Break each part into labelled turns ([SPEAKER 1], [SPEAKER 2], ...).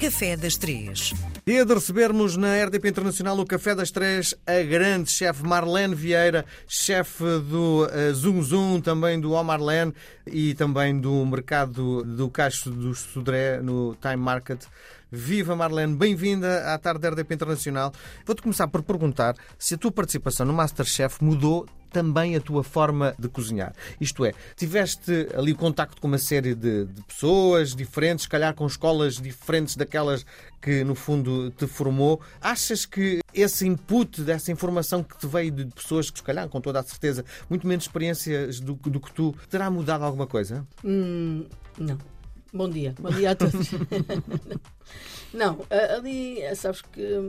[SPEAKER 1] Café das Três.
[SPEAKER 2] Dia de recebermos na RDP Internacional o Café das Três a grande chefe Marlene Vieira, chefe do uh, Zoom Zoom, também do Omarlene e também do mercado do Caixo do Sodré no Time Market. Viva Marlene, bem-vinda à tarde da RDP Internacional. Vou-te começar por perguntar se a tua participação no Masterchef mudou também a tua forma de cozinhar. Isto é, tiveste ali contacto com uma série de, de, pessoas diferentes, se calhar com escolas diferentes daquelas que no fundo te formou. Achas que esse input dessa informação que te veio de pessoas que, se calhar, com toda a certeza, muito menos experiências do, do que tu, terá mudado alguma coisa?
[SPEAKER 3] Hum, não. Bom dia, bom dia a todos. não, ali, sabes que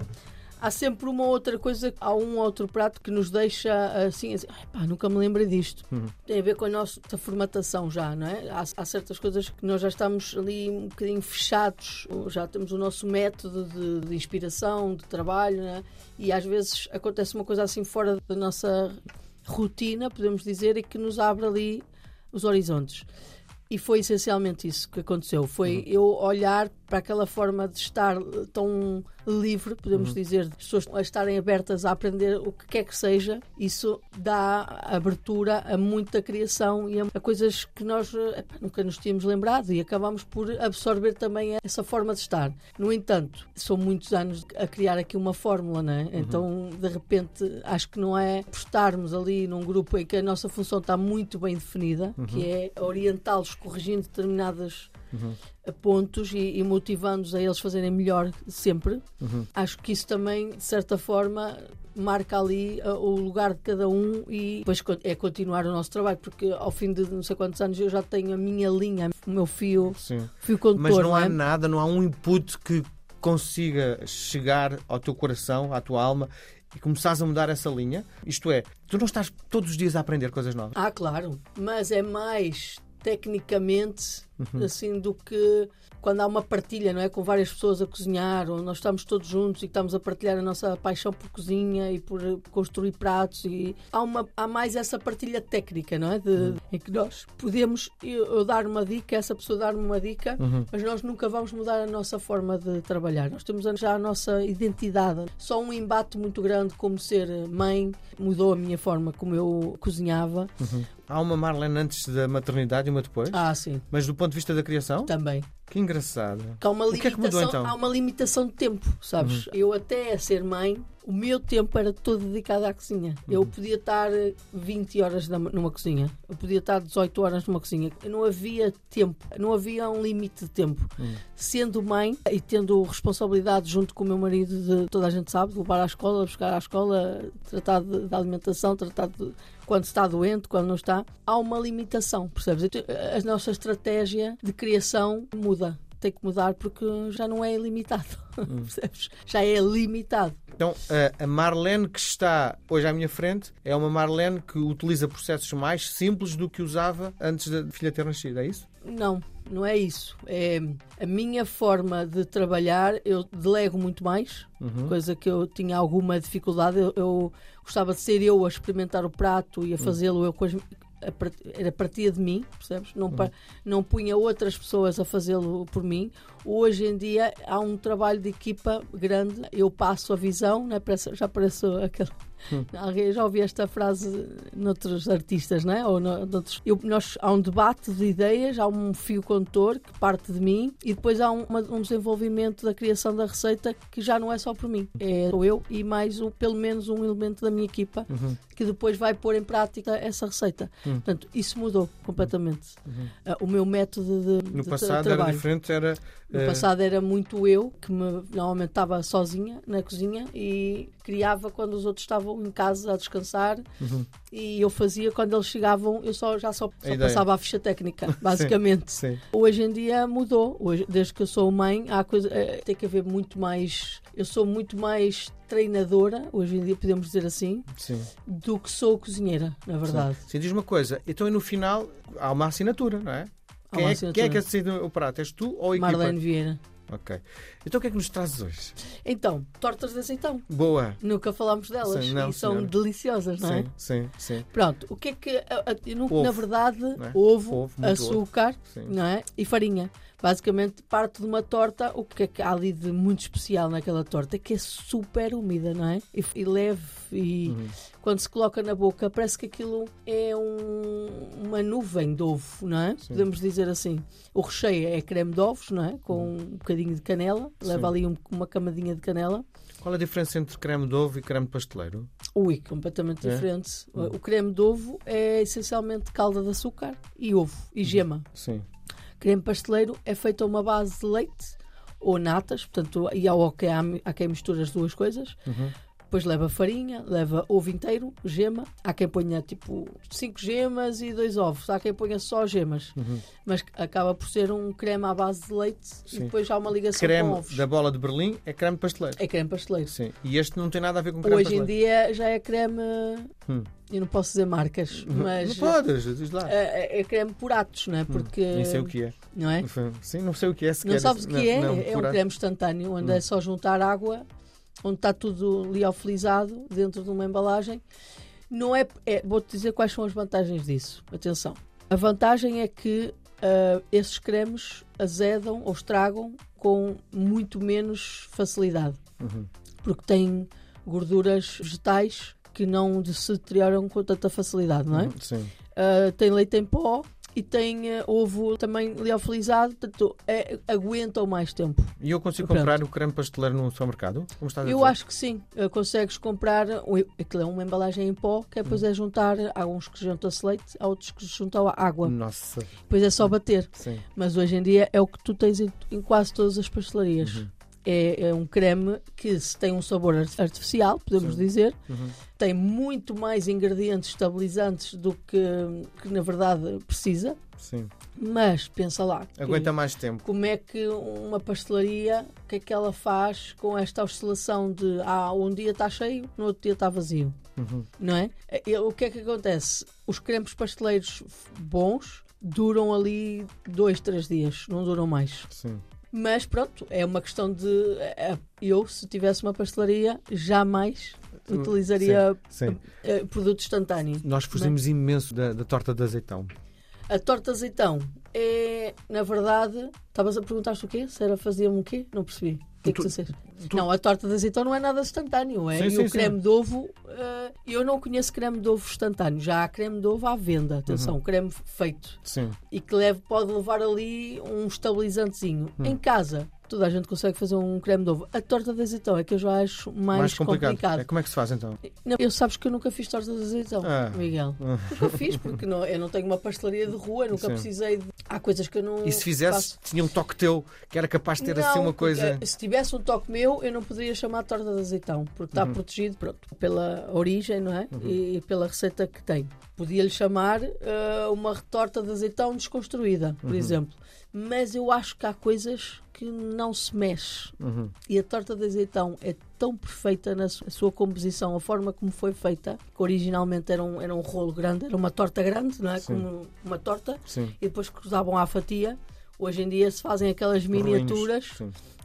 [SPEAKER 3] há sempre uma outra coisa, há um outro prato que nos deixa assim, assim pá, nunca me lembrei disto. Uhum. Tem a ver com a nossa formatação já, não é? Há, há, certas coisas que nós já estamos ali um bocadinho fechados, já temos o nosso método de, de inspiração, de trabalho, é? e às vezes acontece uma coisa assim fora da nossa rotina, podemos dizer, e que nos abre ali os horizontes. E foi essencialmente isso que aconteceu. Foi uhum. eu olhar para aquela forma de estar tão livre, podemos uhum. dizer, as pessoas a estarem abertas a aprender o que quer que seja, isso dá abertura a muita criação e a, coisas que nós epá, nunca nos tínhamos lembrado e acabamos por absorver também essa forma de estar. No entanto, são muitos anos a criar aqui uma fórmula, não é? Uhum. Então, de repente, acho que não é por estarmos ali num grupo em que a nossa função está muito bem definida, uhum. que é orientá-los corrigindo determinadas uhum. pontos e, e motivando-os a eles fazerem melhor sempre. Uhum. Acho que isso também, de certa forma, marca ali uh, o lugar de cada um e depois é continuar o nosso trabalho, porque ao fim de não sei quantos anos eu já tenho a minha linha, o meu fio, Sim. fio condutor.
[SPEAKER 2] Mas não, não
[SPEAKER 3] há
[SPEAKER 2] é? nada, não há um input que consiga chegar ao teu coração, à tua alma e começares a mudar essa linha. Isto é, tu não estás todos os dias a aprender coisas novas.
[SPEAKER 3] Ah, claro, mas é mais tecnicamente uhum. assim do que quando há uma partilha, não é? Com várias pessoas a cozinhar, ou nós estamos todos juntos e estamos a partilhar a nossa paixão por cozinha e por construir pratos. E há, uma, há mais essa partilha técnica, não é? De, uhum. Em que nós podemos eu, dar uma dica, essa pessoa dar-me uma dica, uhum. mas nós nunca vamos mudar a nossa forma de trabalhar. Nós temos já a nossa identidade. Só um embate muito grande como ser mãe mudou a minha forma como eu cozinhava.
[SPEAKER 2] Uhum. Há uma Marlene antes da maternidade e uma depois?
[SPEAKER 3] Ah, sim.
[SPEAKER 2] Mas do ponto de vista da criação?
[SPEAKER 3] Também.
[SPEAKER 2] Que engraçado.
[SPEAKER 3] Que há uma limitação, que é que mudou então? Há uma limitação de tempo, sabes? Uhum. Eu até a ser mãe, o meu tempo era todo dedicado à cozinha. Uhum. Eu podia estar 20 horas numa cozinha, eu podia estar 18 horas numa cozinha. Não havia tempo, não havia um limite de tempo. Uhum. Sendo mãe e tendo responsabilidade junto com o meu marido, de, toda a gente sabe, de levar à escola, buscar à escola, tratar de, de alimentação, tratar de quando está doente, quando não está, há uma limitação, percebes? A nossa estratégia de criação muda. Tem que mudar porque já não é ilimitado, hum. percebes? Já é limitado.
[SPEAKER 2] Então, a Marlene que está hoje à minha frente é uma Marlene que utiliza processos mais simples do que usava antes da filha ter nascido, é isso?
[SPEAKER 3] Não, não é isso. É a minha forma de trabalhar, eu delego muito mais, uhum. coisa que eu tinha alguma dificuldade. Eu, eu, gostava de ser eu a experimentar o prato e a uhum. fazê-lo eu com as, era partia de mim, percebes? Não, uhum. não punha outras pessoas a fazê-lo por mim. Hoje em dia há um trabalho de equipa grande, eu passo a visão, né? já pareço aquele Hum. Alguém já ouvi esta frase noutros artistas, não é? Ou no, noutros... Eu, nós, há um debate de ideias, há um fio condutor que parte de mim e depois há um, uma, um desenvolvimento da criação da receita que já não é só por mim. É eu e mais pelo menos um elemento da minha equipa uhum. que depois vai pôr em prática essa receita. Uhum. Portanto, isso mudou completamente. Uhum. Uh, o meu método de,
[SPEAKER 2] no
[SPEAKER 3] de
[SPEAKER 2] passado
[SPEAKER 3] trabalho.
[SPEAKER 2] era diferente, era
[SPEAKER 3] no uh... passado era muito eu que me, normalmente estava sozinha na cozinha e criava quando os outros estavam em casa a descansar uhum. e eu fazia quando eles chegavam, eu só, já só, só passava a ficha técnica, basicamente. sim, sim. Hoje em dia mudou. Hoje, desde que eu sou mãe, há coisa, é, tem que haver muito mais. Eu sou muito mais treinadora, hoje em dia podemos dizer assim, sim. do que sou cozinheira, na verdade.
[SPEAKER 2] Sim. Sim, diz uma coisa, então no final há uma assinatura, não é? Quem é, quem é, que decide o prato? És tu ou a equipa?
[SPEAKER 3] Marlene Vieira.
[SPEAKER 2] Ok. Então o que é que nos trazes hoje?
[SPEAKER 3] Então, tortas de azeitão.
[SPEAKER 2] Boa.
[SPEAKER 3] Nunca falámos delas sim, não, e são senhora. deliciosas, não
[SPEAKER 2] é? Sim, sim.
[SPEAKER 3] Pronto, o que é que. Eu, na verdade, é? ovo, ovo açúcar não é? e farinha. Basicamente, parte de uma torta, o que é que há ali de muito especial naquela torta? É que é super úmida, não é? E, e leve, e
[SPEAKER 2] Uhum.
[SPEAKER 3] quando se coloca na boca, parece que aquilo é um- uma nuvem de ovo, não é? Podemos dizer assim. O recheio é creme de ovos, não é? Com um bocadinho de canela, leva
[SPEAKER 2] Sim.
[SPEAKER 3] ali um- uma camadinha de canela.
[SPEAKER 2] Qual a diferença entre creme de ovo e creme pasteleiro?
[SPEAKER 3] Ui, completamente
[SPEAKER 2] É?
[SPEAKER 3] diferente. O creme de ovo é essencialmente calda de açúcar e ovo e gema.
[SPEAKER 2] Sim.
[SPEAKER 3] Creme pasteleiro é feito a uma base de leite ou natas, portanto, e há, há, há quem mistura as duas coisas. Depois leva farinha, leva ovo inteiro, gema. Há quem ponha tipo 5 gemas e dois ovos. Há quem ponha só gemas. Mas acaba por ser um creme à base de leite e
[SPEAKER 2] Sim.
[SPEAKER 3] depois há uma ligação com
[SPEAKER 2] Creme
[SPEAKER 3] ovos.
[SPEAKER 2] da bola de Berlim é creme pasteleiro.
[SPEAKER 3] É creme pasteleiro.
[SPEAKER 2] Sim. E este não tem nada a ver com creme
[SPEAKER 3] Hoje em
[SPEAKER 2] pasteleiro.
[SPEAKER 3] dia já é creme.
[SPEAKER 2] Hum.
[SPEAKER 3] Eu não posso dizer marcas, mas.
[SPEAKER 2] Não podes, diz lá.
[SPEAKER 3] É, é creme por atos, não é? Porque.
[SPEAKER 2] Nem sei o que é.
[SPEAKER 3] Não é?
[SPEAKER 2] Sim, não sei o que é sequer.
[SPEAKER 3] Não sabes o que é?
[SPEAKER 2] Não,
[SPEAKER 3] é um creme instantâneo, onde é só juntar água, onde está tudo liofilizado dentro de uma embalagem. Não é, é- Vou-te dizer quais são as vantagens disso. Atenção. A vantagem é que ah, esses cremes azedam ou estragam com muito menos facilidade.
[SPEAKER 2] Uhum.
[SPEAKER 3] Porque têm gorduras vegetais que não se deterioram com tanta facilidade, não é?
[SPEAKER 2] Uhum, Sim.
[SPEAKER 3] Uh, tem leite em pó e tem uh, ovo também liofilizado, portanto, é, aguentam mais tempo.
[SPEAKER 2] E eu consigo
[SPEAKER 3] Pronto.
[SPEAKER 2] comprar o creme pasteleiro no supermercado? Como estás a
[SPEAKER 3] Eu acho que sim, uh, consegues comprar, aquilo é uma embalagem em pó, que é depois é juntar, há uns que juntam-se leite, há outros que juntam a água,
[SPEAKER 2] Nossa.
[SPEAKER 3] depois é só bater.
[SPEAKER 2] Sim.
[SPEAKER 3] Mas hoje em dia é o que tu tens em, em quase todas as pastelarias. É, é um creme que tem um sabor art- artificial, podemos
[SPEAKER 2] Sim.
[SPEAKER 3] dizer,
[SPEAKER 2] Uhum.
[SPEAKER 3] tem muito mais ingredientes estabilizantes do que, que na verdade precisa.
[SPEAKER 2] Sim.
[SPEAKER 3] Mas pensa lá, que-
[SPEAKER 2] Aguenta mais tempo.
[SPEAKER 3] como é que uma pastelaria, o que é que ela faz com esta oscilação de ah, um dia está cheio, no outro dia está vazio,
[SPEAKER 2] Uhum.
[SPEAKER 3] não é? E O que é que acontece? Os cremes pasteleiros bons duram ali dois, três dias, não duram mais.
[SPEAKER 2] Sim.
[SPEAKER 3] Mas pronto, é uma questão de. eh, Eu, se tivesse uma pastelaria, jamais utilizaria
[SPEAKER 2] Sim.
[SPEAKER 3] eh, produto instantâneo.
[SPEAKER 2] Nós fugimos imenso da, da torta de azeitão.
[SPEAKER 3] A torta de azeitão é, na verdade, estavas a perguntar-te o quê? Se era fazia-me o quê? Não percebi. O que que
[SPEAKER 2] Tu-
[SPEAKER 3] tu? Não, a torta de azeitão não é nada instantâneo. É?
[SPEAKER 2] Sim,
[SPEAKER 3] e
[SPEAKER 2] sim,
[SPEAKER 3] o creme de ovo, eh, eu não conheço creme de ovo instantâneo. Já há creme de ovo à venda, atenção,
[SPEAKER 2] Uhum.
[SPEAKER 3] creme feito.
[SPEAKER 2] Sim.
[SPEAKER 3] E que leve, pode levar ali um estabilizantezinho.
[SPEAKER 2] Hum.
[SPEAKER 3] Em casa, toda a gente consegue fazer um creme de ovo. A torta de azeitão é que eu já acho mais,
[SPEAKER 2] Mais complicado.
[SPEAKER 3] complicado.
[SPEAKER 2] É, como é que se faz então?
[SPEAKER 3] Não, eu sabes que eu nunca fiz torta de azeitão,
[SPEAKER 2] Ah.
[SPEAKER 3] Miguel. Nunca fiz, porque não, eu não tenho uma pastelaria de rua, nunca
[SPEAKER 2] Sim.
[SPEAKER 3] precisei de. Há coisas que eu não.
[SPEAKER 2] E se fizesse,
[SPEAKER 3] faço.
[SPEAKER 2] tinha um toque teu que era capaz de ter
[SPEAKER 3] Não,
[SPEAKER 2] assim uma coisa.
[SPEAKER 3] Se tivesse um toque meu, eu não poderia chamar torta de azeitão, porque
[SPEAKER 2] Uhum.
[SPEAKER 3] está protegido pronto, pela origem não é? e, e pela receita que tem. Podia-lhe chamar eh, uma torta de azeitão desconstruída,
[SPEAKER 2] Uhum.
[SPEAKER 3] por exemplo. Mas eu acho que há coisas que não se mexe.
[SPEAKER 2] Uhum.
[SPEAKER 3] E a torta de azeitão é tão perfeita na su- sua composição, a forma como foi feita, que originalmente era um, era um rolo grande, era uma torta grande, não é?
[SPEAKER 2] Sim.
[SPEAKER 3] Como uma torta,
[SPEAKER 2] Sim.
[SPEAKER 3] e depois cruzavam à fatia. Hoje em dia se fazem aquelas miniaturas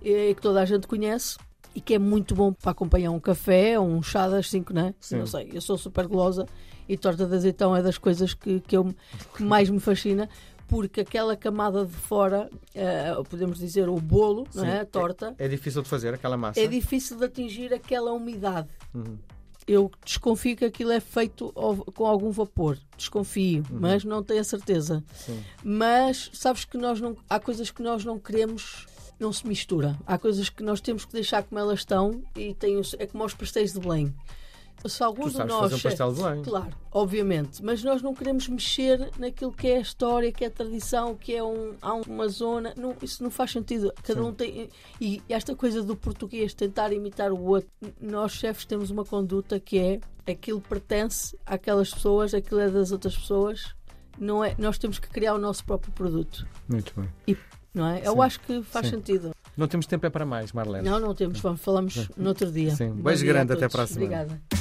[SPEAKER 3] eh, que toda a gente conhece e que é muito bom para acompanhar um café ou um chá das 5, não é?
[SPEAKER 2] Sim.
[SPEAKER 3] Não sei, eu sou super gulosa e torta de azeitão é das coisas que, que, eu, que mais me fascina. Porque aquela camada de fora, eh, podemos dizer o bolo, não
[SPEAKER 2] Sim.
[SPEAKER 3] é? A torta,
[SPEAKER 2] É difícil de fazer aquela massa.
[SPEAKER 3] é difícil de atingir aquela umidade.
[SPEAKER 2] Uhum.
[SPEAKER 3] Eu desconfio que aquilo é feito com algum vapor. Desconfio, mas não tenho a certeza.
[SPEAKER 2] Sim.
[SPEAKER 3] Mas sabes que nós não, há coisas que nós não queremos, não se mistura. Há coisas que nós temos que deixar como elas estão e tem os- é como os pastéis de Belém. Se
[SPEAKER 2] Tu
[SPEAKER 3] alguns de
[SPEAKER 2] sabes
[SPEAKER 3] nós.
[SPEAKER 2] fazer um pastel de Belém.
[SPEAKER 3] Claro, obviamente, mas nós não queremos mexer naquilo que é a história, que é a tradição, que é um, há uma zona. Não, isso não faz sentido. Cada
[SPEAKER 2] Sim.
[SPEAKER 3] um tem. E esta coisa do português tentar imitar o outro, nós chefes temos uma conduta que é aquilo pertence àquelas pessoas, aquilo é das outras pessoas. Não é, nós temos que criar o nosso próprio produto,
[SPEAKER 2] Muito bem.
[SPEAKER 3] não é? Eu acho que faz
[SPEAKER 2] Sim.
[SPEAKER 3] sentido.
[SPEAKER 2] Não temos tempo é para mais, Marlene.
[SPEAKER 3] Não, não temos, vamos, falamos no outro dia.
[SPEAKER 2] Sim. Beijo grande, até para a semana.
[SPEAKER 3] Obrigada.